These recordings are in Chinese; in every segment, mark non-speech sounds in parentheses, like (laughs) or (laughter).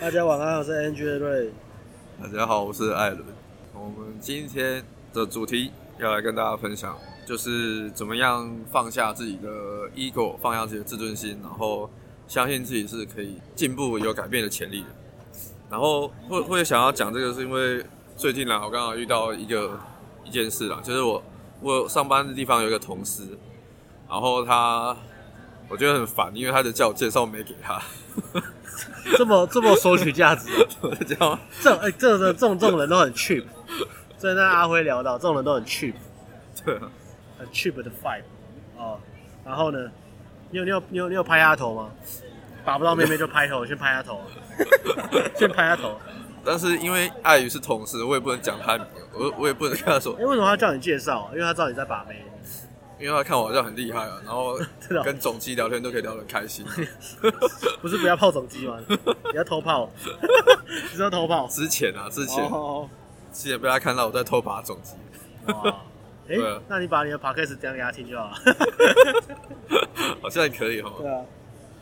大家晚安，我是 Angel Ray。大家好，我是艾伦。我们今天的主题要来跟大家分享，就是怎么样放下自己的 ego，放下自己的自尊心，然后相信自己是可以进步、有改变的潜力的。然后会会想要讲这个，是因为最近啦，我刚好遇到一个一件事啦，就是我我上班的地方有一个同事，然后他我觉得很烦，因为他就叫我介绍没给他。(laughs) 这么这么索取价值，知道吗？这哎、欸，这这这种这种人都很 cheap。最近跟阿辉聊到，这种人都很 cheap，对、啊，很 cheap 的 five 哦。然后呢，你有你有你有你有拍他头吗？打不到妹妹就拍头，先拍他头，(laughs) 先拍他头。但是因为碍于是同事，我也不能讲他，我我也不能跟他说。哎、欸，为什么他叫你介绍？因为他知道你在把妹。因为他看我好像很厉害啊，(laughs) 然后跟总机聊天都可以聊得开心。(laughs) 不是不要泡总机吗？(laughs) 你要偷泡，你知道偷泡？之前啊，之前，之前被他看到我在偷把总机。哇，哎，那你把你的 podcast 讲给他听就好了。好像也可以哦。对啊，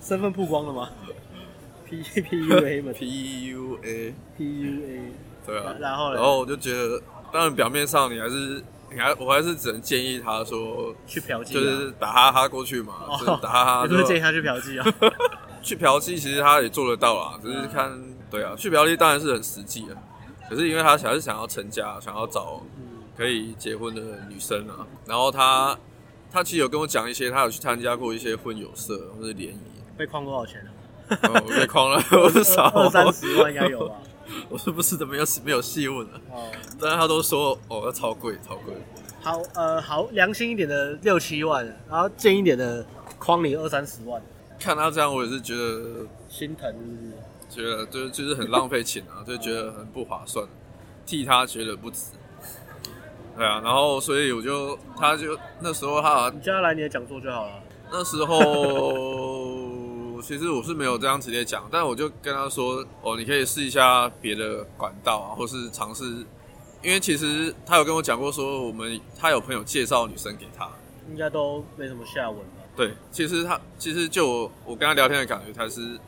身份曝光了吗？P P U A 嘛，P U A P U A。对啊，然后，然后我就觉得，当然表面上你还是。你还，我还是只能建议他说去嫖妓，就是打哈哈过去嘛，哦、就是打哈哈。(laughs) 你不是建议他去嫖妓啊？(laughs) 去嫖妓其实他也做得到啦，只是看，对啊，去嫖妓当然是很实际的。可是因为他还是想要成家，想要找可以结婚的女生啊。然后他，他其实有跟我讲一些，他有去参加过一些婚友社或者联谊。被诓多少钱啊？我、被诓了，(laughs) 我是少二三十万应该有吧。(laughs) 我是不是都没有没有细问了？哦，但是他都说哦，要超贵，超贵。好，呃，好良心一点的六七万，然后贱一点的框你二三十万。看他这样，我也是觉得心疼是不是，觉得就就是很浪费钱啊，(laughs) 就觉得很不划算，替他觉得不值。对啊，然后所以我就，他就那时候他，你叫他来你的讲座就好了。那时候。其实我是没有这样直接讲，但我就跟他说：“哦，你可以试一下别的管道啊，或是尝试，因为其实他有跟我讲过，说我们他有朋友介绍女生给他，应该都没什么下文吧？对，其实他其实就我我跟他聊天的感觉，他是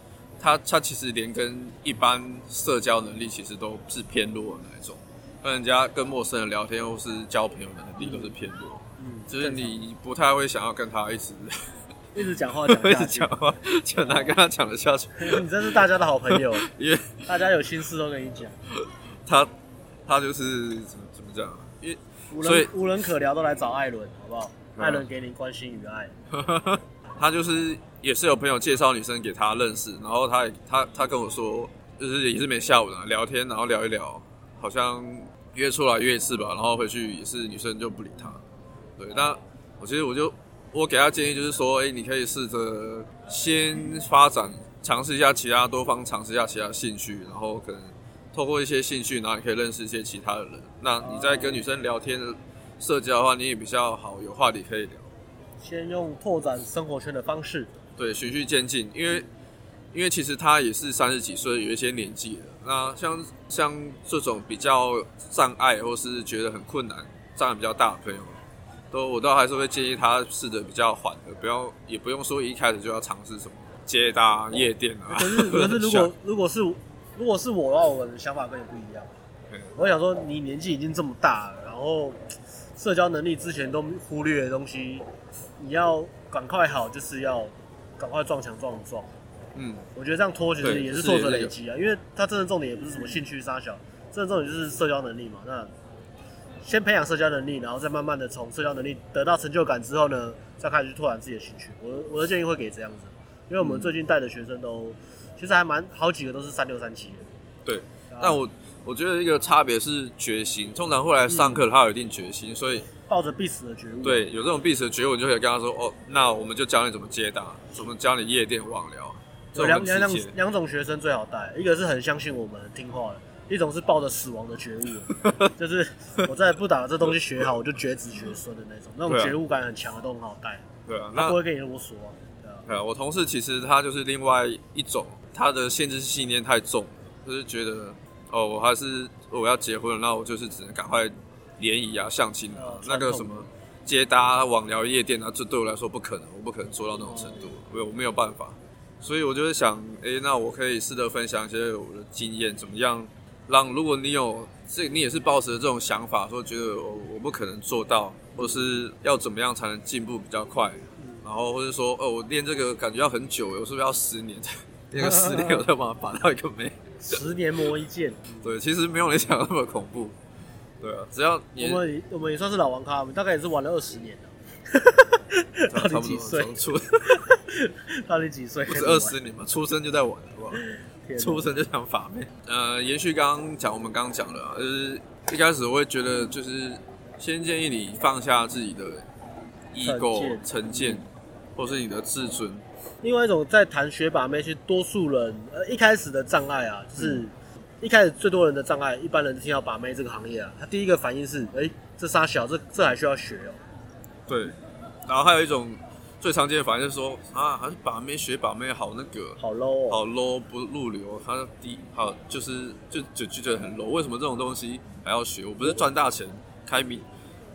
他他其实连跟一般社交能力其实都是偏弱的那一种，跟人家跟陌生人聊天或是交朋友的能力都是偏弱，嗯，就是你不太会想要跟他一直。”一直讲话讲，(laughs) 一直讲话，就难跟他讲得下去。(laughs) 你真是大家的好朋友，(laughs) 因为大家有心事都跟你讲。他他就是怎么怎么讲？因为无人无人可聊，都来找艾伦，好不好？艾伦给你关心与爱。他就是也是有朋友介绍女生给他认识，然后他也他他跟我说，就是也是没下文啊，聊天然后聊一聊，好像约出来约一次吧，然后回去也是女生就不理他。对，那我其实我就。我给他建议就是说，哎，你可以试着先发展，尝试一下其他多方，尝试一下其他兴趣，然后可能透过一些兴趣，然后你可以认识一些其他的人。那你在跟女生聊天的社交的话，你也比较好，有话题可以聊。先用拓展生活圈的方式，对，循序渐进。因为因为其实他也是三十几岁，有一些年纪了。那像像这种比较障碍或是觉得很困难、障碍比较大的朋友。都，我倒还是会建议他试着比较缓的，不要，也不用说一开始就要尝试什么接搭夜店啊。可是，可是 (laughs) 如果如果是如果是我的话，我的想法跟你不一样。我想说，你年纪已经这么大了，然后社交能力之前都忽略的东西，你要赶快好，就是要赶快撞墙撞撞。嗯，我觉得这样拖其实也是挫折累积啊，因为他真的重点也不是什么兴趣杀小，真的重点就是社交能力嘛。那先培养社交能力，然后再慢慢的从社交能力得到成就感之后呢，再开始去拓展自己的兴趣。我我的建议会给这样子，因为我们最近带的学生都，其实还蛮好几个都是三六三七的。对，但我我觉得一个差别是决心。通常会来上课，他有一定决心，所以抱着必死的觉悟。对，有这种必死的觉悟，你就可以跟他说：“哦，那我们就教你怎么接搭，怎么教你夜店网聊。”两两两两种学生最好带，一个是很相信我们听话的。一种是抱着死亡的觉悟，(laughs) 就是我再不打这东西学好，我就绝子绝孙的那种，那种觉悟感很强的都很好带。对啊，那不会跟你那么说。对啊，对啊，我同事其实他就是另外一种，他的限制信念太重，就是觉得哦，我还是我要结婚了，那我就是只能赶快联谊啊、相亲啊，那个什么接搭、网聊、夜店啊，这对我来说不可能，我不可能做到那种程度，我我没有办法。所以我就是想，哎、欸，那我可以试着分享一些我的经验，怎么样让如果你有这，你也是抱持这种想法，说觉得我我不可能做到，或是要怎么样才能进步比较快，然后或者说，哦，我练这个感觉要很久，我是不是要十年？(laughs) 练个十年我才把它拔到一个没？十年磨一剑。(laughs) 对，其实没有你想那么恐怖。对啊，只要你我们我们也算是老玩咖，我们大概也是玩了二十年了。(laughs) 到底几岁？到底几岁？不是二十年嘛？出生就在玩，好不好？出生就想法妹。呃，延续刚刚讲，我们刚刚讲了，就是一开始我会觉得，就是先建议你放下自己的 ego 成见，或是你的自尊。另外一种在谈学把妹，其实多数人呃一开始的障碍啊，就是、嗯、一开始最多人的障碍，一般人听到把妹这个行业啊，他第一个反应是，哎、欸，这仨小，这这还需要学哦、喔。对，然后还有一种最常见的反应就是说啊，还是把妹学把妹好那个，好 low，、哦、好 low 不入流，他低好就是就就就觉得很 low。为什么这种东西还要学？我不是赚大钱开名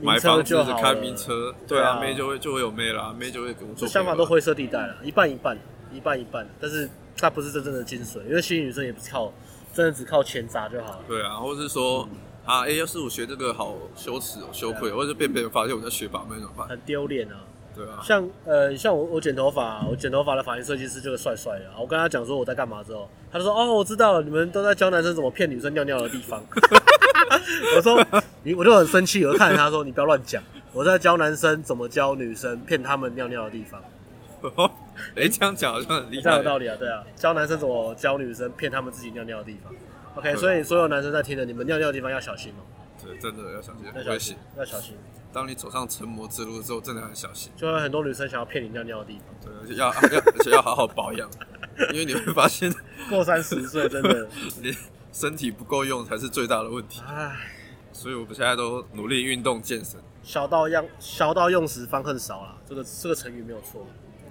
买房子是开名车，对啊，妹就会就会有妹啦，妹就会跟我做。想法都灰色地带了，一半一半，一半一半，但是它不是真正的精髓，因为吸引女生也不是靠真的只靠钱砸就好了。对啊，或者是说。嗯啊，哎、欸，要是我学这个好羞耻哦，羞愧，啊、或者被别人发现我在学把妹怎么办？很丢脸啊！对啊，像呃，像我我剪头发，我剪头发的发型设计师就是帅帅的。我跟他讲说我在干嘛之后，他就说哦，我知道了，你们都在教男生怎么骗女生尿尿的地方。(laughs) 我说你，我就很生气，我就看着他说你不要乱讲，我在教男生怎么教女生骗他们尿尿的地方。哎、欸，这样讲好像很厉害，这样有道理啊，对啊，教男生怎么教女生骗他们自己尿尿的地方。OK，所以所有男生在听的，你们尿尿的地方要小心哦。对，真的要小心，要小心，要小心。当你走上成魔之路之后，真的很小心。就有很多女生想要骗你尿尿的地方。对，而且要 (laughs) 要而且要好好保养，因为你会发现 (laughs) 过三十岁真的你身体不够用才是最大的问题。唉，(laughs) 所以我们现在都努力运动健身。小到用小到用时方恨少了，这个这个成语没有错。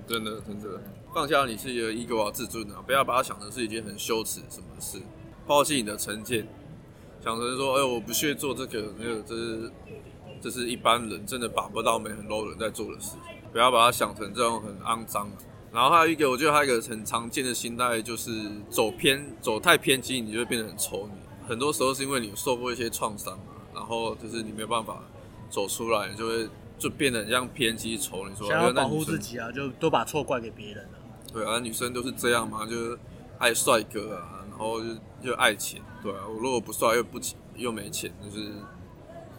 真的真的，放下你自己的 ego 啊自尊啊，不要把它想成是一件很羞耻什么事。抛弃你的成见，想成说，哎、欸，我不屑做这个，那个，这是，这是一般人真的把不到妹很 low 人在做的事情，不要把它想成这种很肮脏。然后还有一个，我觉得还有一个很常见的心态，就是走偏，走太偏激，你就会变得很丑女。很多时候是因为你受过一些创伤，然后就是你没有办法走出来，你就会就变得很像偏激丑你。说想要保护自己啊，就都把错怪给别人了。对啊，女生都是这样嘛，就是爱帅哥啊。然后就就爱钱，对啊，我如果不帅又不钱又没钱，就是，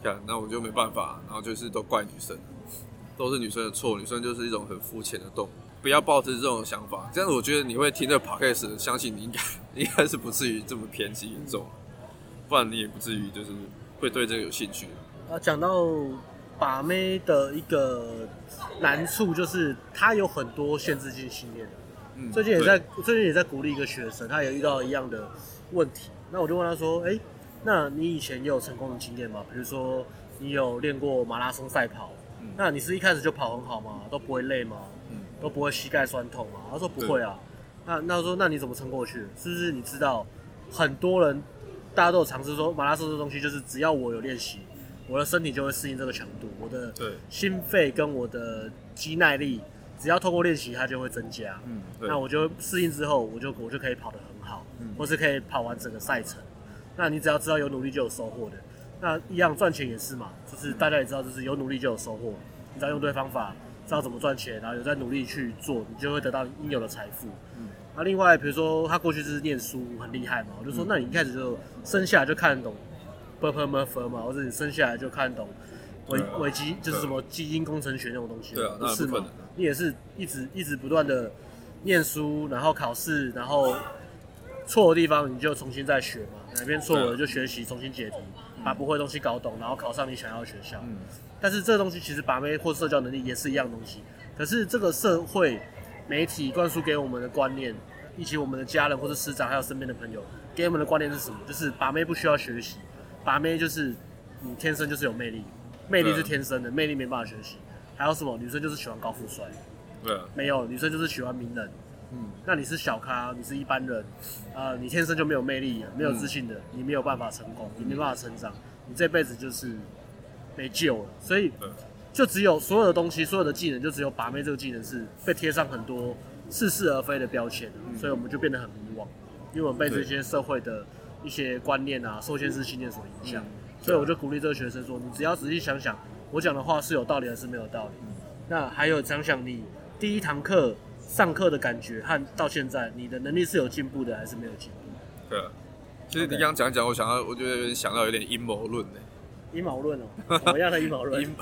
看那我就没办法。然后就是都怪女生，都是女生的错，女生就是一种很肤浅的动物。不要抱着这种想法，这样子我觉得你会听这个 podcast，相信你应该应该是不至于这么偏激严重，不然你也不至于就是会对这个有兴趣。啊，讲到把妹的一个难处，就是它有很多限制性信念。嗯、最近也在最近也在鼓励一个学生，他也遇到一样的问题。那我就问他说：“哎、欸，那你以前也有成功的经验吗？比如说你有练过马拉松赛跑，嗯、那你是一开始就跑很好吗？都不会累吗？嗯、都不会膝盖酸痛吗？”他说：“不会啊。”那那我说：“那你怎么撑过去？是不是你知道很多人大家都有尝试说马拉松这东西，就是只要我有练习，我的身体就会适应这个强度，我的心肺跟我的肌耐力。”只要透过练习，它就会增加。嗯，那我就适应之后，我就我就可以跑得很好，嗯，或是可以跑完整个赛程。那你只要知道有努力就有收获的那一样赚钱也是嘛就是大家也知道就是有努力就有收获你只要用对方法知道怎么赚钱然后有在努力去做你就会得到应有的财富嗯。那另外比如说他过去就是念书很厉害嘛我就说那你一开始就生下来就看得懂 performer 嘛或者你生下来就看得懂维维基就是什么基因工程学那种东西对啊不是嘛你也是一直一直不断的念书然后考试然后错的地方你就重新再学嘛哪边错了就学习，重新解题，把不会的东西搞懂，然后考上你想要的学校。嗯。但是这个东西其实把妹或社交能力也是一样东西，可是这个社会媒体灌输给我们的观念，以及我们的家人或者师长还有身边的朋友给我们的观念是什么？就是把妹不需要学习，把妹就是你天生就是有魅力。魅力是天生的，魅力没办法学习。还有什么？女生就是喜欢高富帅。对，没有，女生就是喜欢名人。嗯，那你是小咖，你是一般人，呃，你天生就没有魅力，没有自信的，你没有办法成功，你没办法成长，你这辈子就是没救了。所以，就只有所有的东西，所有的技能，就只有把妹这个技能是被贴上很多似是而非的标签，嗯、所以我们就变得很迷惘，因为我们被这些社会的一些观念啊、受限式信念所影响。嗯、所以我就鼓励这个学生说：“你只要仔细想想，我讲的话是有道理还是没有道理？嗯、那还有想想你第一堂课上课的感觉和到现在你的能力是有进步的还是没有进步？”对啊，其实你刚刚讲讲，我想到，我觉得有点想到有点阴谋论呢。阴谋论哦，(laughs) 什么样的阴谋论？阴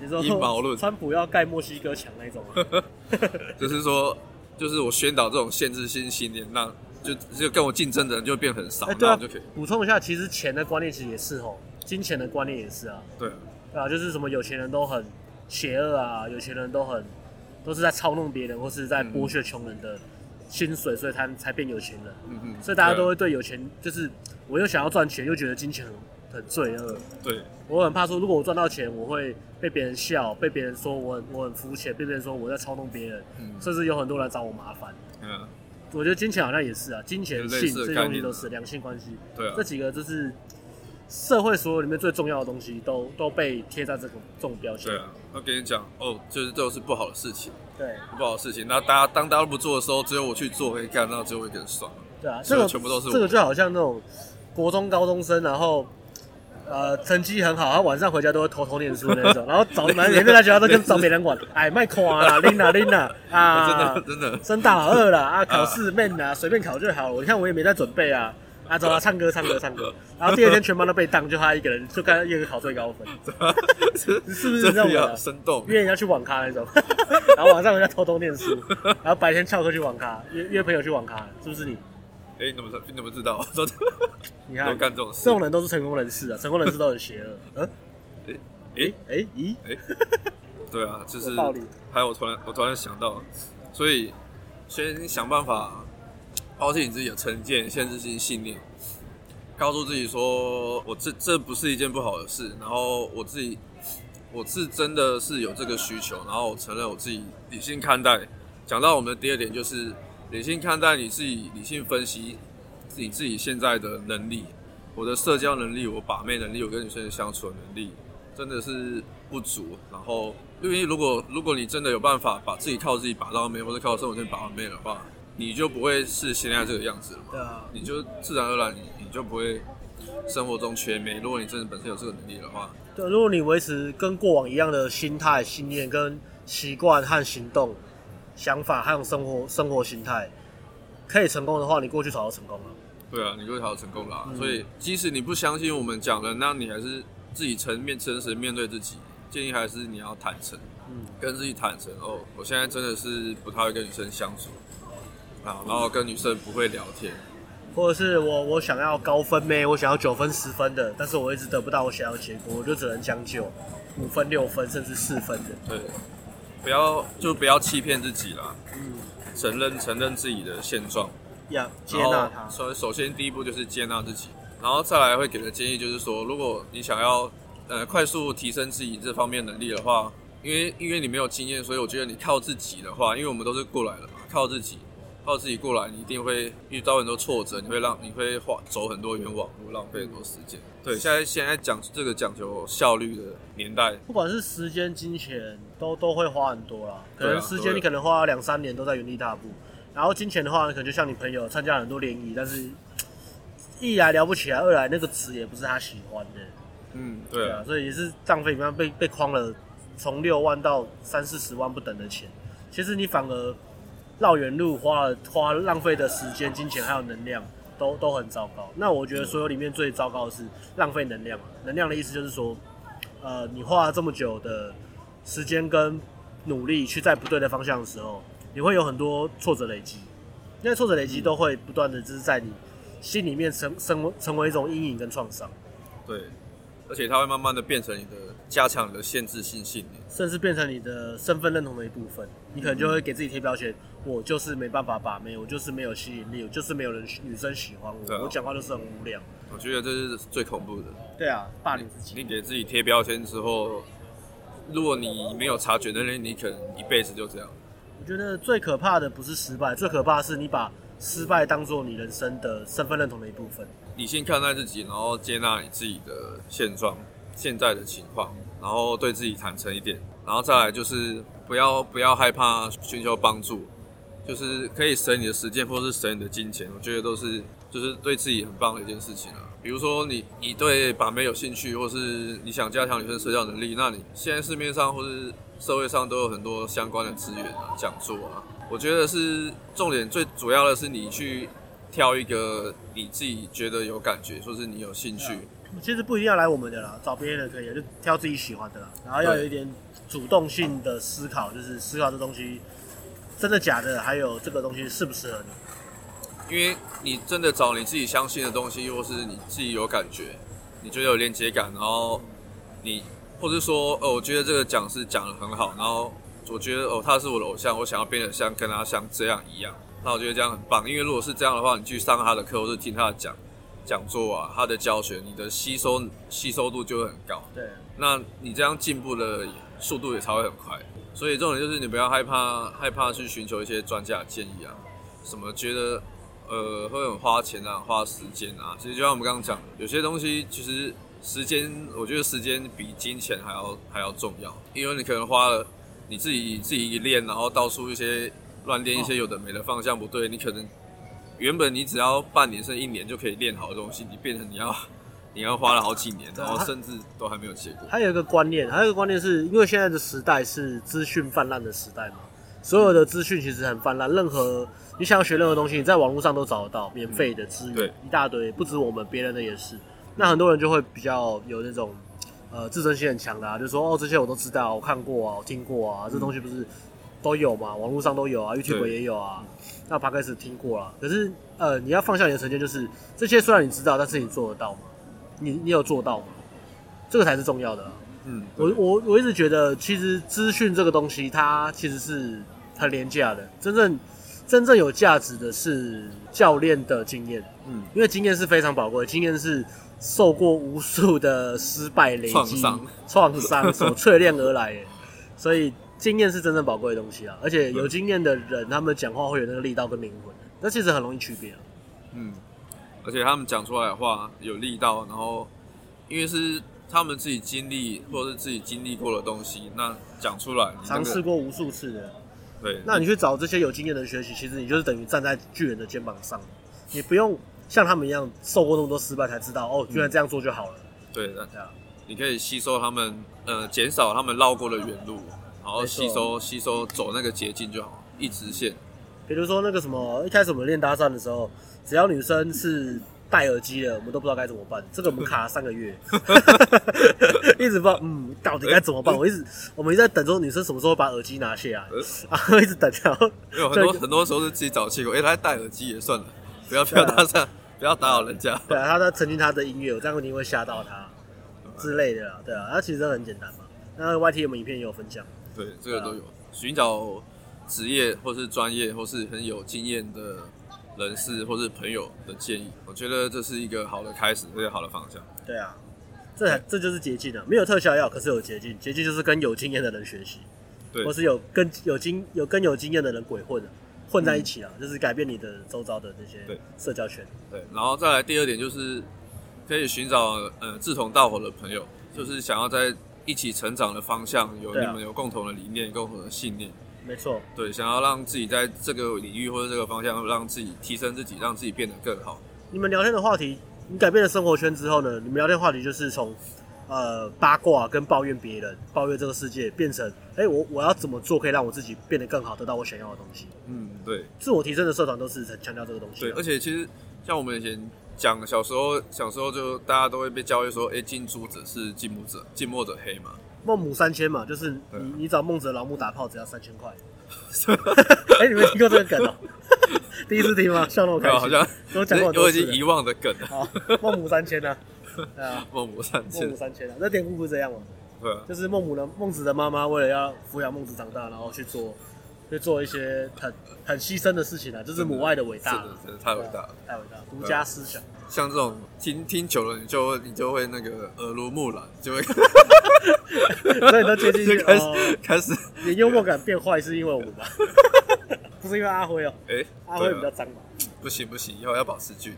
你说阴谋论，川普要盖墨西哥墙那种吗？(laughs) 就是说，就是我宣导这种限制性信念，让就就跟我竞争的人就会变很少，欸、对啊，就可以补充一下，其实钱的观念其实也是哦，金钱的观念也是啊，对啊，就是什么有钱人都很邪恶啊，有钱人都很都是在操弄别人或是在剥削穷人的薪水，所以他才变有钱人。嗯嗯，所以大家都会对有钱，就是我又想要赚钱，又觉得金钱很。很罪恶，对，我很怕说，如果我赚到钱，我会被别人笑，被别人说我很我很肤浅，被别人说我在操弄别人，嗯、甚至有很多人找我麻烦。嗯，我觉得金钱好像也是啊，金钱性这些东西都是两性关系。对啊，这几个就是社会所有里面最重要的东西，都都被贴在这种这种标签。对啊，我跟你讲哦，就是这都是不好的事情。对，不好的事情。那大家当大家都不做的时候，只有我去做，可以干，那只有我一个人爽。对啊，这个全部都是这个就好像那种国中高中生，然后。呃，成绩很好，他晚上回家都会偷偷念书那种，(laughs) 然后找每天在学校都跟找别人玩，哎，卖夸啦，拎啦拎啦，啊，真的真的，升大老二了啊，考试面啊，随便考就好了。你看我也没在准备啊，啊，走了，唱歌唱歌唱歌，然后第二天全班都被当，就他一个人，就刚一个考最高分，(laughs) 你是不是这样生动？约人家去网咖那种，(laughs) 然后晚上回家偷偷念书，然后白天翘课去网咖，约约朋友去网咖，是不是你？哎，你怎么知？你怎么知道？说你 (laughs) 看，干这种事，这种人都是成功人士啊！成功人士都很邪恶。嗯，哎哎哎咦哎，对啊，就是还有我突然我突然想到，所以先想办法抛弃你自己的成见、限制性信念，告诉自己说，我这这不是一件不好的事。然后我自己我是真的是有这个需求，然后我承认我自己理性看待。讲到我们的第二点就是。理性看待你自己，理性分析你自己现在的能力。我的社交能力，我把妹能力，我跟女生相处的能力，真的是不足。然后，因为如果如果你真的有办法把自己靠自己把到妹，或者靠生活圈把到妹的话，你就不会是现在这个样子了。对啊，你就自然而然你你就不会生活中缺美。如果你真的本身有这个能力的话，对，如果你维持跟过往一样的心态、信念跟习惯和行动。想法还有生活生活心态，可以成功的话，你过去早就成功了。对啊，你过去早就成功了。嗯、所以，即使你不相信我们讲的，那你还是自己诚面诚实面对自己。建议还是你要坦诚，嗯，跟自己坦诚。哦，我现在真的是不太会跟女生相处啊，然后跟女生不会聊天，或者是我我想要高分咩，我想要九分十分的，但是我一直得不到我想要的结果，我就只能将就五分六分甚至四分的。对。不要就不要欺骗自己啦，嗯，承认承认自己的现状，要接纳它。首首先第一步就是接纳自己，然后再来会给的建议就是说，如果你想要呃快速提升自己这方面能力的话，因为因为你没有经验，所以我觉得你靠自己的话，因为我们都是过来的嘛，靠自己。靠自己过来，你一定会遇到很多挫折，你会让你会花走很多冤枉路，浪费很多时间。对，现在现在讲这个讲究效率的年代，不管是时间、金钱，都都会花很多啦。可能时间你可能花两三年都在原地踏步，然后金钱的话，可能就像你朋友参加很多联谊，但是一来聊不起来，二来那个词也不是他喜欢的。嗯，对，啊，所以也是浪费，你看被被框了从六万到三四十万不等的钱，其实你反而。绕远路花了花浪费的时间、金钱还有能量，都都很糟糕。那我觉得所有里面最糟糕的是浪费能量。能量的意思就是说，呃，你花了这么久的时间跟努力去在不对的方向的时候，你会有很多挫折累积。因为挫折累积都会不断的就是在你心里面成成成为一种阴影跟创伤。对。而且它会慢慢的变成你的加强你的限制性信念，甚至变成你的身份认同的一部分。你可能就会给自己贴标签，我就是没办法把妹，我就是没有吸引力，我就是没有人女生喜欢我，啊、我讲话就是很无聊。我觉得这是最恐怖的。对啊，霸凌自己。你给自己贴标签之后，如果你没有察觉的人，你可能一辈子就这样。我觉得最可怕的不是失败，最可怕的是你把失败当做你人生的身份认同的一部分。理性看待自己，然后接纳你自己的现状、现在的情况，然后对自己坦诚一点，然后再来就是不要不要害怕寻求帮助，就是可以省你的时间，或是省你的金钱，我觉得都是就是对自己很棒的一件事情啊。比如说你你对把妹有兴趣，或是你想加强女生社交能力，那你现在市面上或是社会上都有很多相关的资源啊、讲座啊。我觉得是重点，最主要的是你去挑一个你自己觉得有感觉，或是你有兴趣。其实不一定要来我们的啦，找别人的可以，就挑自己喜欢的啦。然后要有一点主动性的思考，就是思考这东西真的假的，还有这个东西适不适合你。因为你真的找你自己相信的东西，或是你自己有感觉，你觉得有连接感，然后你，或是说，哦，我觉得这个讲师讲得很好，然后我觉得哦，他是我的偶像，我想要变得像跟他像这样一样，那我觉得这样很棒。因为如果是这样的话，你去上他的课，或是听他的讲讲座啊，他的教学，你的吸收吸收度就会很高。对，那你这样进步的速度也才会很快。所以重点就是你不要害怕害怕去寻求一些专家的建议啊，什么觉得。呃，会很花钱啊，花时间啊。其实就像我们刚刚讲，有些东西其实时间，我觉得时间比金钱还要还要重要。因为你可能花了你自己自己一练，然后到处一些乱练一些有的没的方向不对，你可能原本你只要半年甚至一年就可以练好的东西，你变成你要 (laughs) 你要花了好几年，然后甚至都还没有结果。还有一个观念，还有一个观念是因为现在的时代是资讯泛滥的时代嘛，所有的资讯其实很泛滥，任何。你想要学任何东西，你在网络上都找得到免费的资源，一大堆，不止我们，别人的也是。那很多人就会比较有那种，呃，自尊心很强的，啊，就说哦，这些我都知道，我看过啊，我听过啊，这东西不是都有嘛？网络上都有啊，YouTube 也有啊。那 Podcast 听过了，可是呃，你要放下你的成见，就是这些虽然你知道，但是你做得到吗？你你有做到吗？这个才是重要的，啊。嗯，我我我一直觉得，其实资讯这个东西，它其实是很廉价的，真正。真正有价值的是教练的经验，嗯，因为经验是非常宝贵，经验是受过无数的失败累积创伤创伤所淬炼而来的，所以经验是真正宝贵的东西啊！而且有经验的人，他们讲话会有那个力道跟灵魂，那其实很容易区别啊。嗯，而且他们讲出来的话有力道，然后因为是他们自己经历或者是自己经历过的东西，那讲出来尝试过无数次的。对，那你去找这些有经验的人学习，其实你就是等于站在巨人的肩膀上，你不用像他们一样受过那么多失败才知道哦，居然这样做就好了。对的，这样你可以吸收他们，呃，减少他们绕过的远路，然后吸收吸收走那个捷径就好，一直线。比如说那个什么，一开始我们练搭讪的时候，只要女生是。戴耳机的，我们都不知道该怎么办。这个我们卡了三个月，(laughs) (laughs) 一直不知道，嗯，到底该怎么办？我一直，我们一直在等着女生什么时候把耳机拿下来，然后 (laughs) 一直等。然后有很多很多时候是自己找借口，哎，他戴耳机也算了，不要不要搭讪，不要打扰人家。对啊，他在沉浸他的音乐，我这样一定会吓到他之类的。对啊，那其实很简单嘛。那 YT 我们影片也有分享。对，这个都有。寻找职业或是专业或是很有经验的。人士或是朋友的建议，我觉得这是一个好的开始，一个好的方向。对啊，这才这就是捷径啊！没有特效药，可是有捷径。捷径就是跟有经验的人学习，对，或是有跟有经有跟有经验的人鬼混混在一起啊，嗯、就是改变你的周遭的这些社交圈。对，然后再来第二点就是可以寻找呃志同道合的朋友，就是想要在一起成长的方向有你们有共同的理念、啊、共同的信念。没错，对，想要让自己在这个领域或者这个方向，让自己提升自己，让自己变得更好。你们聊天的话题，你改变了生活圈之后呢？你们聊天话题就是从呃八卦跟抱怨别人、抱怨这个世界，变成哎、欸，我我要怎么做可以让我自己变得更好，得到我想要的东西？嗯，对，自我提升的社团都是很强调这个东西。对，而且其实像我们以前讲小时候，小时候就大家都会被教育说，哎、欸，近朱者赤，近墨者近墨者黑嘛。孟母三迁嘛，就是你、嗯、你找孟子老母打炮只要三千块。(laughs) 哎、欸，你没听过这个梗哦、喔？(laughs) 第一次听吗？笑那么开心，好像都讲过，都已经遗忘的梗了。孟母三迁呢？对啊，孟母三迁，孟母三迁啊，那典故不是这样吗？对啊，就是孟母的孟子的妈妈为了要抚养孟子长大，然后去做去做一些很很牺牲的事情啊，就是母爱的伟大，真的太伟大了，太伟大，儒家思想。像这种听听久了，你就你就会那个耳濡目染，就会，(laughs) 所以都接近 (laughs) 开始、哦、开始，你幽默感变坏是因为我们吧？(laughs) 不是因为阿辉哦、喔，哎、欸，阿辉比较脏吧？不行不行，以后要保持距离。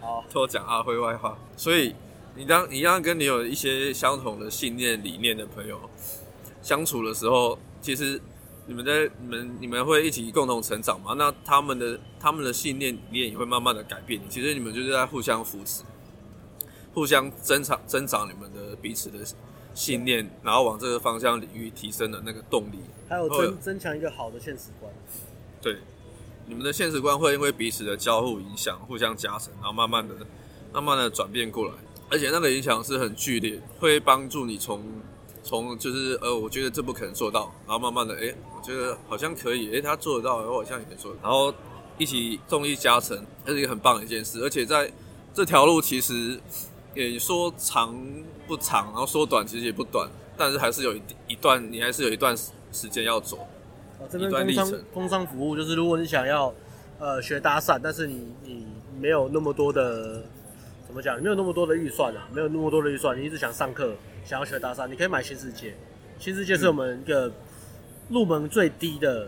好，偷讲阿辉外话。所以你当你要跟你有一些相同的信念理念的朋友相处的时候，其实你们在你们你们会一起共同成长嘛？那他们的他们的信念你也会慢慢的改变。其实你们就是在互相扶持，互相增长增长你们的彼此的信念，然后往这个方向领域提升的那个动力，还有增增强一个好的现实观。对，你们的现实观会因为彼此的交互影响，互相加成，然后慢慢的慢慢的转变过来，而且那个影响是很剧烈，会帮助你从。从就是呃，我觉得这不可能做到，然后慢慢的，哎，我觉得好像可以，哎，他做得到，我好像也可以做，然后一起动力加成，这是一个很棒的一件事。而且在这条路其实也说长不长，然后说短其实也不短，但是还是有一一段，你还是有一段时间要走。啊，这边工商工商服务就是，如果你想要呃学搭讪，但是你你没有那么多的怎么讲，你没有那么多的预算啊，没有那么多的预算，你一直想上课。想要学搭讪，你可以买新世界。新世界是我们一个入门最低的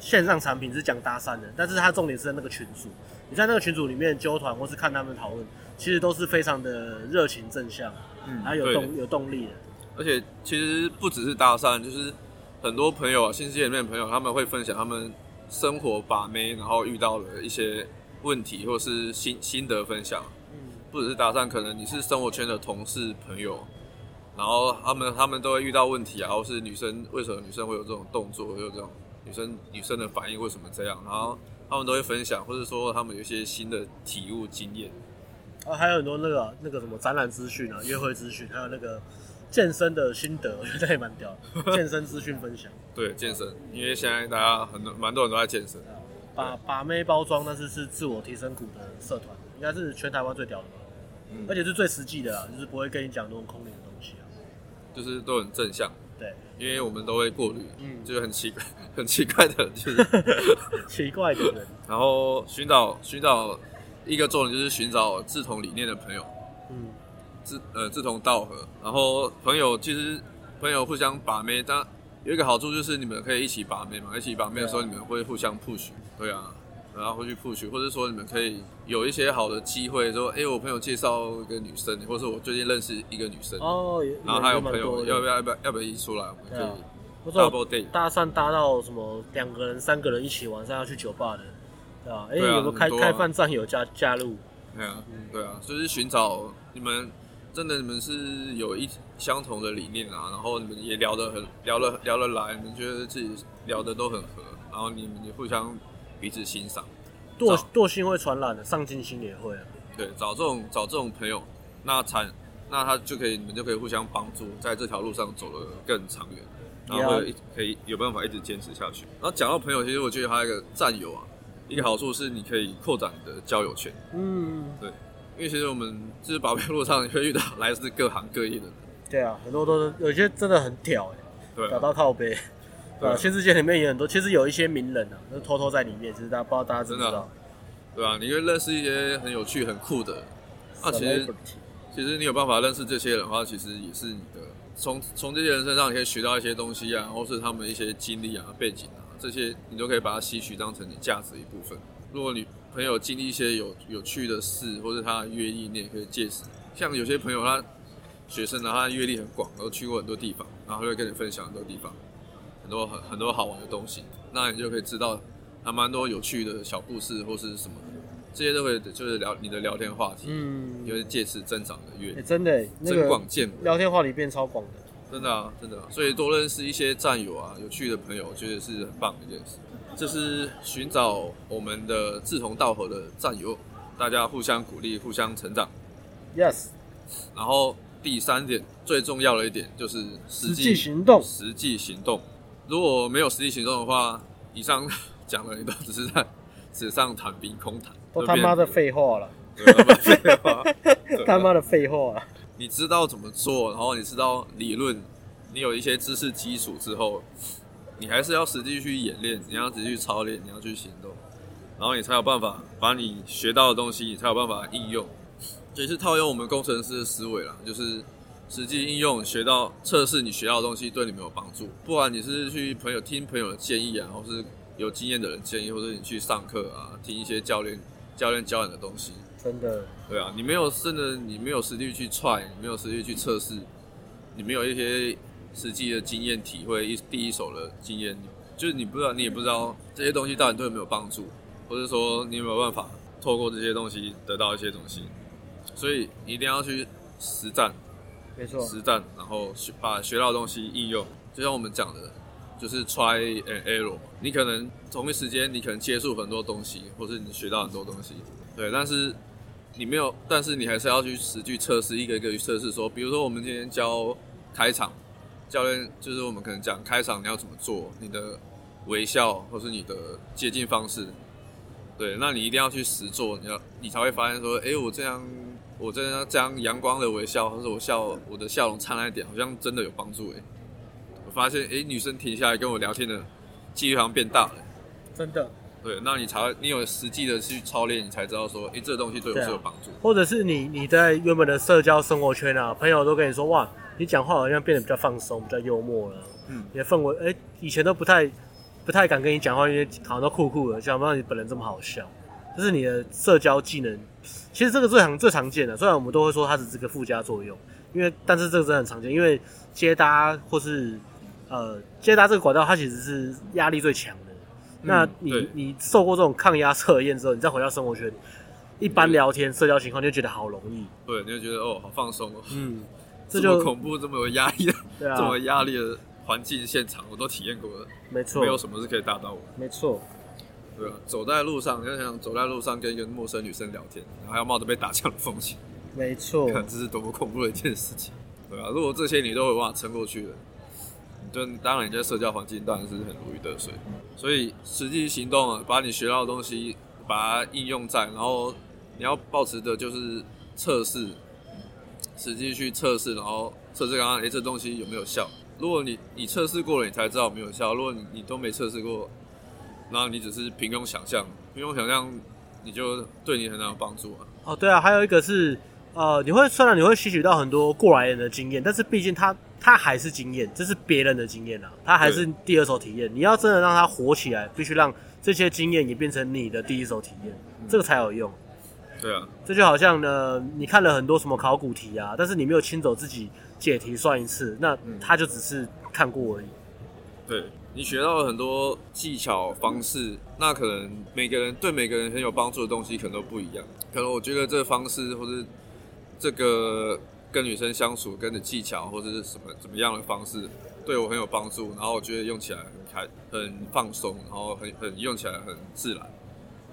线上产品，是讲搭讪的。但是它重点是在那个群组，你在那个群组里面揪团或是看他们讨论，其实都是非常的热情正向，嗯，还有动有动力的。而且其实不只是搭讪，就是很多朋友啊，新世界里面的朋友，他们会分享他们生活把妹，然后遇到了一些问题或是心心得分享。嗯，不只是搭讪，可能你是生活圈的同事朋友。然后他们他们都会遇到问题啊，或是女生为什么女生会有这种动作，会有这种女生女生的反应为什么这样？然后他们都会分享，或者说他们有一些新的体悟经验。啊，还有很多那个那个什么展览资讯啊，约会资讯，还有那个健身的心得，我觉得也蛮屌。健身资讯分享。(laughs) 对，健身，因为现在大家很多蛮多人都在健身。把把妹包装，但是是自我提升股的社团，应该是全台湾最屌的吧？嗯，而且是最实际的啦，就是不会跟你讲那种空灵。就是都很正向，对，因为我们都会过滤，嗯，就是很奇怪、(laughs) 很奇怪的人，就是。(laughs) 奇怪的人。然后寻找寻找一个重点，就是寻找志同理念的朋友，嗯，志呃志同道合。然后朋友其实朋友互相把妹，但有一个好处就是你们可以一起把妹嘛，一起把妹的时候你们会互相 push，对啊。然后回去 push，或者说你们可以有一些好的机会，说，哎，我朋友介绍一个女生，或者说我最近认识一个女生，哦，然后还有朋友要不要要不要要不要一起出来，我们可以 double date，搭讪搭到什么两个人、三个人一起晚上要去酒吧的，对吧？哎，有没有开开饭战友加加入？对啊，对啊，就是寻找你们真的你们是有一相同的理念啊，然后你们也聊得很聊得聊得来，你们觉得自己聊得都很合，然后你们也互相。彼此欣赏，惰惰性会传染的，上进心也会啊。对，找这种找这种朋友，那才那他就可以，你们就可以互相帮助，在这条路上走得更长远，然后会可以有办法一直坚持下去。然后讲到朋友，其实我觉得还有一个战友啊，一个好处是你可以扩展你的交友圈。嗯，对，因为其实我们就是保镖路上你会遇到来自各行各业的人。对啊，很多都是有些真的很屌哎、欸，对、啊，找到靠背。啊，新世界里面也很多，其实有一些名人啊，都偷偷在里面，其实大家不知道大家知不知道？对啊，你会认识一些很有趣、很酷的。那其实，其实你有办法认识这些人的话，其实也是你的。从从这些人身上，你可以学到一些东西啊，或是他们一些经历啊、背景啊，这些你都可以把它吸取当成你价值的一部分。如果你朋友经历一些有有趣的事，或者他的阅历，你也可以借此。像有些朋友他学生呢，他阅历很广，都去过很多地方，然后会跟你分享很多地方。很多很很多好玩的东西，那你就可以知道还蛮多有趣的小故事或是什么的，这些都会就是聊你的聊天话题，嗯，就是借此增长的阅历，真的，增广见闻，聊天话题变超广的，真的啊，真的啊，所以多认识一些战友啊，有趣的朋友，我觉得是很棒的一件事。这是寻找我们的志同道合的战友，大家互相鼓励，互相成长。Yes，然后第三点最重要的一点就是实际行动，实际行动。如果没有实际行动的话，以上 (laughs) 讲的你都只是在纸上谈兵空谈，都他妈的废话了，废话，(laughs) 他妈的废话。你知道怎么做，然后你知道理论，你有一些知识基础之后，你还是要实际去演练，你要实际去操练，你要去行动，然后你才有办法把你学到的东西，你才有办法应用。这也是套用我们工程师的思维啦，就是。实际应用学到测试你学到的东西对你没有帮助，不管你是去朋友听朋友的建议啊，或是有经验的人建议，或者你去上课啊，听一些教练教练教你的东西，真的，对啊，你没有真的你没有实力去 try，你没有实力去测试，你没有一些实际的经验体会一第一手的经验，就是你不知道，你也不知道这些东西到底对有没有帮助，或者说你有没有办法透过这些东西得到一些东西，所以你一定要去实战，没错，实战，然后把学到的东西应用，就像我们讲的，就是 try and error。你可能同一时间你可能接触很多东西，或是你学到很多东西，对，但是你没有，但是你还是要去实际测试，一个一个去测试。说，比如说我们今天教开场，教练就是我们可能讲开场你要怎么做，你的微笑或是你的接近方式，对，那你一定要去实做，你要你才会发现说，哎，我这样。我真的这样阳光的微笑，或者我笑我的笑容灿烂一点，好像真的有帮助诶。我发现，诶，女生停下来跟我聊天的几率好像变大了。真的。对，那你才你有实际的去操练，你才知道说，诶，这个东西对我是有帮助。或者是你你在原本的社交生活圈啊，朋友都跟你说，哇，你讲话好像变得比较放松，比较幽默了。嗯。你的氛围，诶，以前都不太不太敢跟你讲话，因为好像都酷酷的，想不到你本人这么好笑。就是你的社交技能。其实这个最常最常见的，虽然我们都会说它是这个附加作用，因为但是这个真的很常见，因为接搭或是呃接搭这个管道，它其实是压力最强的。嗯、那你你受过这种抗压测验之后，你再回到生活圈，一般聊天社交情况，你就觉得好容易。对，你就觉得哦，好放松哦。嗯，(laughs) 这就恐怖，这么有压力的，对啊、这么压力的环境现场，我都体验过了。没错，没有什么是可以打到我。没错。对啊，走在路上，你要想走在路上跟一个陌生女生聊天，然后还要冒着被打枪的风险，没错，看这是多么恐怖的一件事情。对啊，如果这些你都有办法撑过去了，就当然你在社交环境当然是很如鱼得水。所以实际行动啊，把你学到的东西把它应用在，然后你要保持的就是测试，实际去测试，然后测试刚刚，哎，这东西有没有效？如果你你测试过了，你才知道有没有效。如果你你都没测试过，然后你只是凭空想象，凭空想象，你就对你很难有帮助啊。哦，对啊，还有一个是，呃，你会虽然你会吸取到很多过来人的经验，但是毕竟他他还是经验，这是别人的经验啊，他还是第二手体验。你要真的让他活起来，必须让这些经验也变成你的第一手体验，嗯、这个才有用。对啊，这就好像呢，你看了很多什么考古题啊，但是你没有亲手自己解题算一次，那他就只是看过而已。对。你学到了很多技巧方式，那可能每个人对每个人很有帮助的东西可能都不一样。可能我觉得这个方式，或是这个跟女生相处跟的技巧，或者是什么怎么样的方式，对我很有帮助。然后我觉得用起来很开、很放松，然后很很用起来很自然。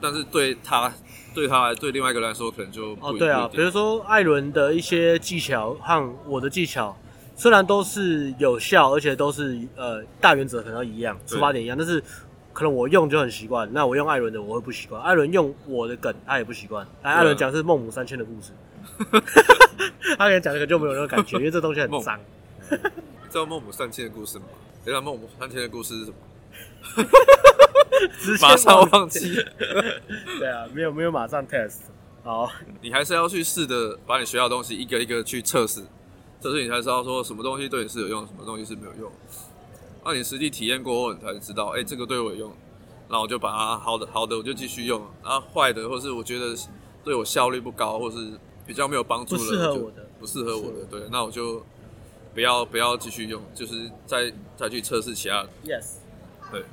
但是对他、对他、对另外一个人来说，可能就不哦，对啊，比如说艾伦的一些技巧和我的技巧。虽然都是有效，而且都是呃大原则可能一样，出发点一样，但是可能我用就很习惯。那我用艾伦的我会不习惯，艾伦用我的梗他也不习惯。来，艾伦讲的是孟母三迁的故事，(laughs) 他可能讲这个就没有那个感觉，因为这东西很脏。(laughs) 你知道孟母三迁的故事吗？你知道孟母三迁的故事是什么？(laughs) 马上忘记。对啊，没有没有马上 test。好，你还是要去试着把你学到的东西一个一个去测试。这是你才知道说什么东西对你是有用，什么东西是没有用。那你实际体验过后，你才知道，哎，这个对我有用，那我就把它好的好的我就继续用。然后坏的，或是我觉得对我效率不高，或是比较没有帮助的，不适合我的，不适合我的，对，那我就不要不要继续用，就是再再去测试其他的。Yes，对，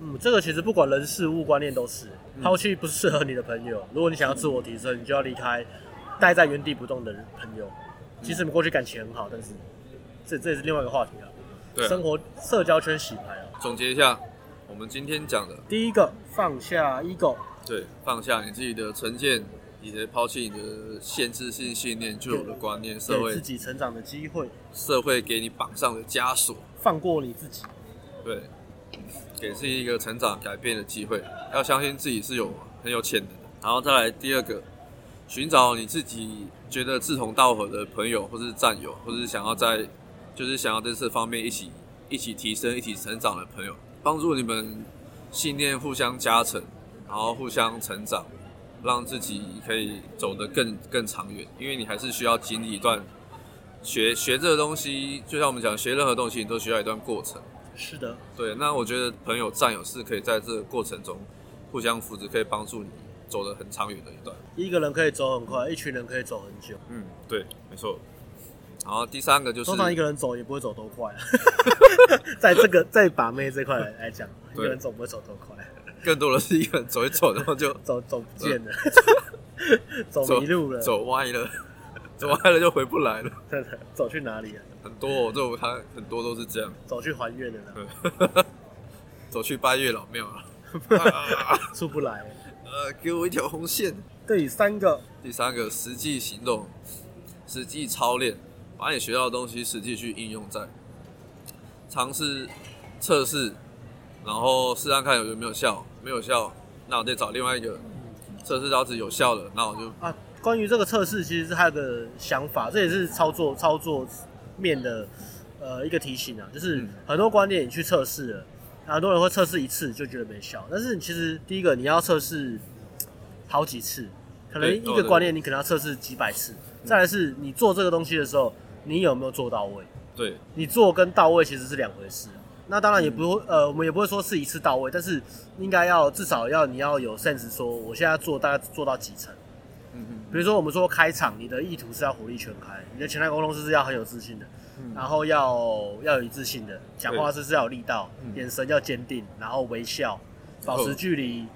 嗯，这个其实不管人事物观念都是抛弃不适合你的朋友。如果你想要自我提升，你就要离开待在原地不动的朋友。其实我们过去感情很好，但是这这也是另外一个话题了。对啊，生活社交圈洗牌啊。总结一下，我们今天讲的第一个，放下 ego。对，放下你自己的成见，以及抛弃你的限制性信念、旧有的观念，社会自己成长的机会，社会给你绑上的枷锁，放过你自己。对，给自己一个成长改变的机会，要相信自己是有很有潜能的。然后再来第二个。寻找你自己觉得志同道合的朋友，或是战友，或是想要在，就是想要在这方面一起一起提升、一起成长的朋友，帮助你们信念互相加成，然后互相成长，让自己可以走得更更长远。因为你还是需要经历一段学学这个东西，就像我们讲，学任何东西你都需要一段过程。是的，对。那我觉得朋友、战友是可以在这个过程中互相扶持，可以帮助你。走得很长远的一段，一个人可以走很快，一群人可以走很久。嗯，对，没错。然后第三个就是，通常一个人走也不会走多快，(laughs) 在这个在把妹这块来讲，一个人走不会走多快，更多的是一个人走一走，然后就 (laughs) 走走不见了，(laughs) 走迷路了，走歪了，走歪了就回不来了。真的，走去哪里啊？很多，这种他很多都是这样，走去还愿的呢，走去拜月老庙了，出不来。呃，给我一条红线。第三个，第三个，实际行动，实际操练，把你学到的东西实际去应用在，尝试测试，然后试看看有没有效，没有效，那我再找另外一个测试到是有效的，那我就啊。关于这个测试，其实是他的想法，这也是操作操作面的呃一个提醒啊，就是很多观点你去测试了，很多人会测试一次就觉得没效，但是其实第一个你要测试好几次，可能一个观念你可能要测试几百次，再来是你做这个东西的时候，你有没有做到位？对，你做跟到位其实是两回事。那当然也不会呃，我们也不会说是一次到位，但是应该要至少要你要有 sense 说，我现在做大概做到几成。比如说，我们说开场，你的意图是要火力全开，你的潜在沟通是要很有自信的，嗯、然后要要有一致性的，讲话是是要有力道，嗯、眼神要坚定，然后微笑，保持距离，哦、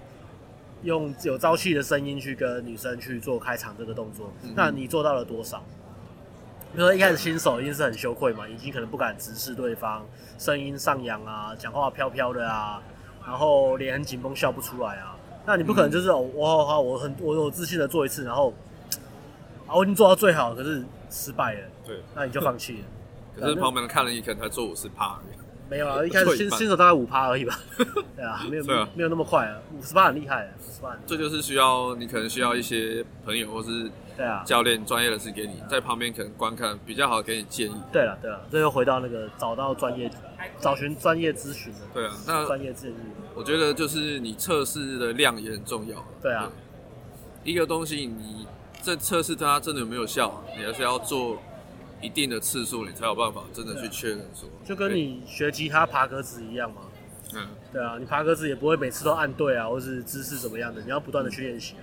用有朝气的声音去跟女生去做开场这个动作。嗯、那你做到了多少？比如说一开始新手一定是很羞愧嘛，已经可能不敢直视对方，声音上扬啊，讲话飘飘的啊，然后脸很紧绷，笑不出来啊。那你不可能就是、嗯、我好好我很我有自信的做一次，然后。我已经做到最好，可是失败了。对，那你就放弃了。可是旁边人看了，你可能才做五十趴而已。没有啊，一开始新新手大概五趴而已吧。(laughs) 对啊，没有没有没有那么快啊，五十趴很厉害，五十趴。这就是需要你可能需要一些朋友或是对啊教练专业的是给你在旁边可能观看比较好，给你建议。对了对了，这又回到那个找到专业找寻专业咨询的。对啊，那专业建议。我觉得就是你测试的量也很重要。对啊，一个东西你。这测试它真的有没有效？你还是要做一定的次数，你才有办法真的去确认说。就跟你学吉他爬格子一样嘛。嗯。对啊，你爬格子也不会每次都按对啊，或是姿势怎么样的，你要不断的去练习。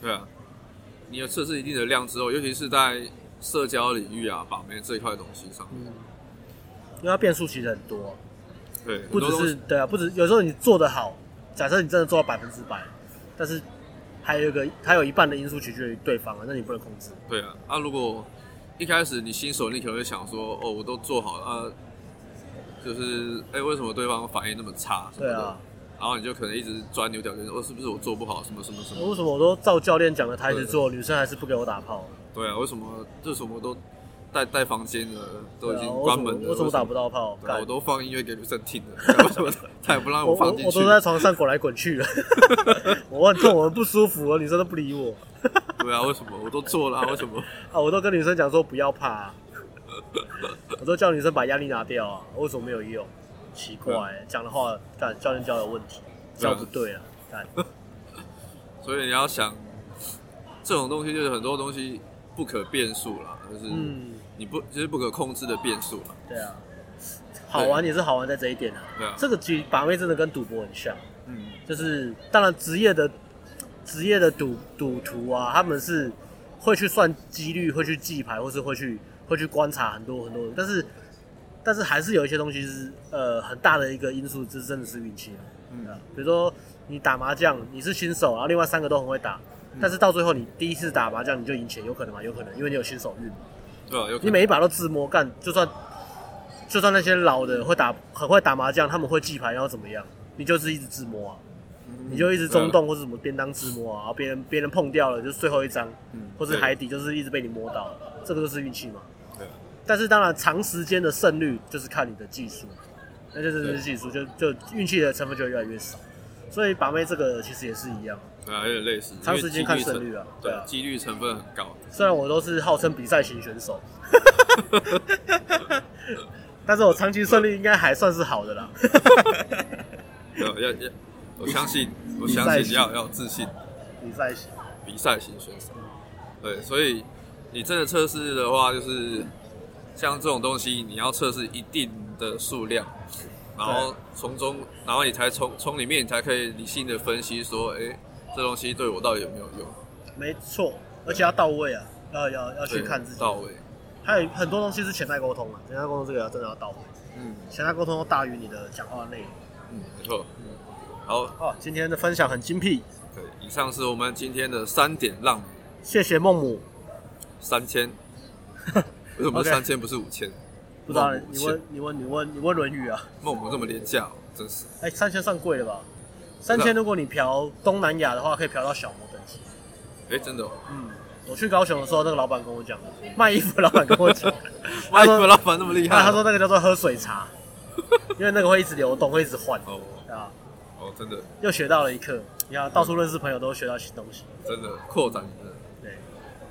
对啊。你有测试一定的量之后，尤其是在社交领域啊、把妹这一块东西上面，嗯、因为它变数其实很多。对。不只是对啊，不止有时候你做的好，假设你真的做到百分之百，但是。还有一个，还有一半的因素取决于对方啊，那你不能控制。对啊，那、啊、如果一开始你新手，你可能会想说，哦，我都做好了，啊、就是，哎、欸，为什么对方反应那么差？对啊，然后你就可能一直钻牛角尖，哦，是不是我做不好？什么什么什么？为什么我都照教练讲的台词做，女生还是不给我打炮？对啊，为什么这什么都？带带房间的都已经关门了，我怎么打不到炮？我都放音乐给女生听了，为什么他也不让我放进去？我都在床上滚来滚去了，(laughs) 我很痛，我很不舒服，女生都不理我。(laughs) 对啊，为什么？我都做了，为什么？啊，我都跟女生讲说不要怕，我都叫女生把压力拿掉啊，为什么没有用？奇怪，讲的话，干教练教有问题，教不对啊，干。(laughs) 所以你要想，这种东西就是很多东西不可变数啦，就是。你不就是不可控制的变数嘛？对啊，好玩也是好玩在这一点啊。对啊，这个其实把妹真的跟赌博很像。嗯，就是当然职业的职业的赌赌徒啊，他们是会去算几率，会去记牌，或是会去会去观察很多很多。但是但是还是有一些东西是呃很大的一个因素，这真的是运气。嗯啊，比如说你打麻将，你是新手，然后另外三个都很会打，嗯、但是到最后你第一次打麻将你就赢钱，有可能吗？有可能，因为你有新手运。你每一把都自摸干，就算就算那些老的会打很会打麻将，他们会记牌，然后怎么样？你就是一直自摸啊，嗯、你就一直中洞或者什么边当自摸啊，然后别人别人碰掉了就是最后一张，嗯、或是海底就是一直被你摸到，这个就是运气嘛。对。但是当然长时间的胜率就是看你的技术，那就是技术，就就运气的成分就会越来越少。所以把妹这个其实也是一样。对啊，有点类似，长时间看胜率啊，对啊，几率成分很高。虽然我都是号称比赛型选手，(laughs) 但是我长期胜率应该还算是好的啦。要要要，我相信，我相信你要要自信。比赛型，比赛型选手。对，所以你真的测试的话，就是像这种东西，你要测试一定的数量。然后从中，然后你才从从里面，你才可以理性的分析说，哎，这东西对我到底有没有用？没错，而且要到位啊，要要要去看自己。到位。还有很多东西是潜在沟通啊，潜在沟通这个要真的要到位。嗯，潜在沟通都大于你的讲话内容。嗯，没错。嗯，好哦，今天的分享很精辟。对，以上是我们今天的三点让。谢谢孟母。三千。(laughs) 为什么三千不是五千？不知道，你问你问你问你问《论语》啊。孟母这么廉价，真是。哎，三千算贵了吧？三千，如果你嫖东南亚的话，可以嫖到小模等级。哎，真的。嗯，我去高雄的时候，那个老板跟我讲，(laughs) 卖衣服老板跟我讲，(laughs) 卖衣服老板那么厉害。他说那个叫做喝水茶，(laughs) 因为那个会一直流动，会一直换。哦。啊。哦，真的。又学到了一课，你看到处认识朋友都学到新东西。真的扩展的。对。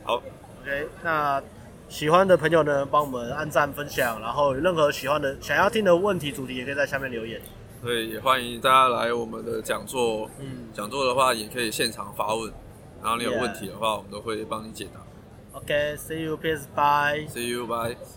好。OK，那。喜欢的朋友呢，帮我们按赞分享，然后有任何喜欢的、想要听的问题主题，也可以在下面留言。对，也欢迎大家来我们的讲座。嗯，讲座的话也可以现场发问，然后你有问题的话我们都会帮你解答。OK，see you，peace，bye。See you，bye。